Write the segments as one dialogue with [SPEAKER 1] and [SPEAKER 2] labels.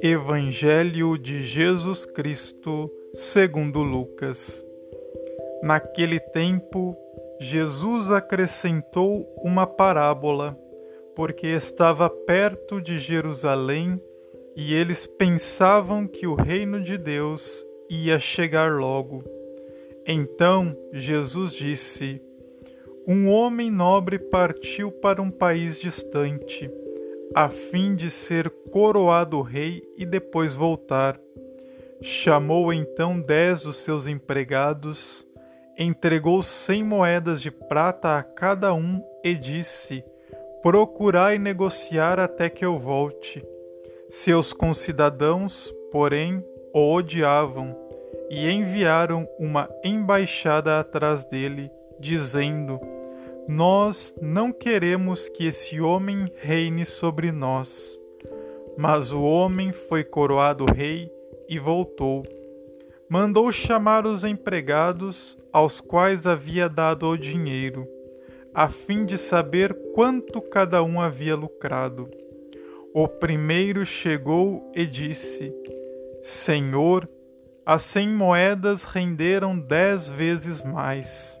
[SPEAKER 1] Evangelho de Jesus Cristo, segundo Lucas. Naquele tempo, Jesus acrescentou uma parábola, porque estava perto de Jerusalém e eles pensavam que o reino de Deus ia chegar logo. Então Jesus disse: Um homem nobre partiu para um país distante a fim de ser coroado rei e depois voltar. Chamou então dez dos seus empregados, entregou cem moedas de prata a cada um e disse: Procurai negociar até que eu volte. Seus concidadãos, porém, o odiavam e enviaram uma embaixada atrás dele, dizendo: nós não queremos que esse homem reine sobre nós. Mas o homem foi coroado rei e voltou. Mandou chamar os empregados, aos quais havia dado o dinheiro, a fim de saber quanto cada um havia lucrado. O primeiro chegou e disse: Senhor, as cem moedas renderam dez vezes mais.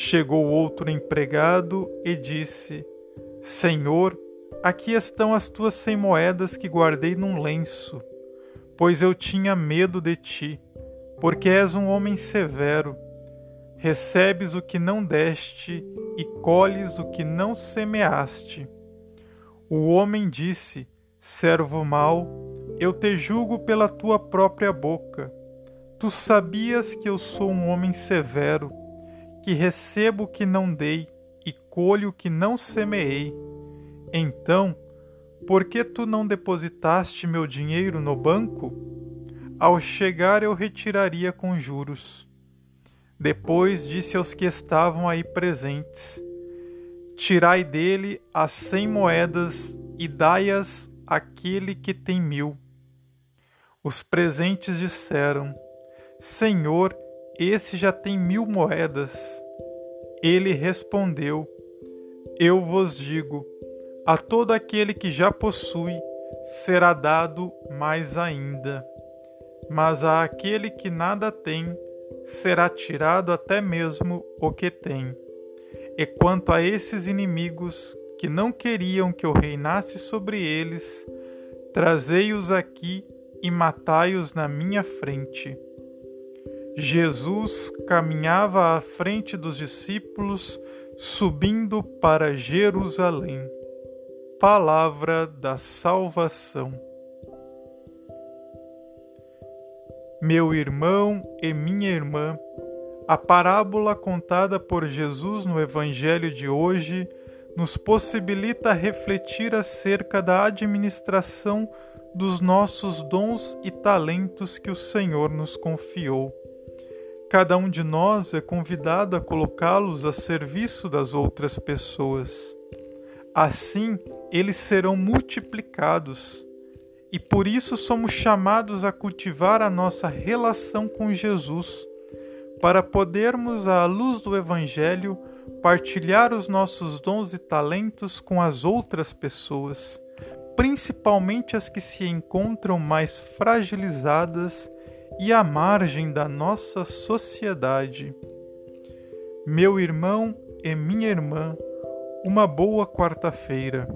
[SPEAKER 1] Chegou outro empregado e disse: Senhor, aqui estão as tuas cem moedas que guardei num lenço, pois eu tinha medo de ti, porque és um homem severo. Recebes o que não deste e colhes o que não semeaste. O homem disse: Servo mau, eu te julgo pela tua própria boca. Tu sabias que eu sou um homem severo que recebo o que não dei e colho o que não semeei. Então, por que tu não depositaste meu dinheiro no banco? Ao chegar eu retiraria com juros. Depois disse aos que estavam aí presentes: Tirai dele as cem moedas e dai-as àquele que tem mil. Os presentes disseram: Senhor, esse já tem mil moedas. Ele respondeu: Eu vos digo, a todo aquele que já possui será dado mais ainda, mas a aquele que nada tem será tirado até mesmo o que tem. E quanto a esses inimigos que não queriam que eu reinasse sobre eles, trazei-os aqui e matai-os na minha frente. Jesus caminhava à frente dos discípulos, subindo para Jerusalém. Palavra da salvação. Meu irmão e minha irmã, a parábola contada por Jesus no Evangelho de hoje nos possibilita refletir acerca da administração dos nossos dons e talentos que o Senhor nos confiou. Cada um de nós é convidado a colocá-los a serviço das outras pessoas. Assim, eles serão multiplicados. E por isso somos chamados a cultivar a nossa relação com Jesus, para podermos, à luz do Evangelho, partilhar os nossos dons e talentos com as outras pessoas, principalmente as que se encontram mais fragilizadas e à margem da nossa sociedade. Meu irmão e minha irmã, uma boa quarta-feira.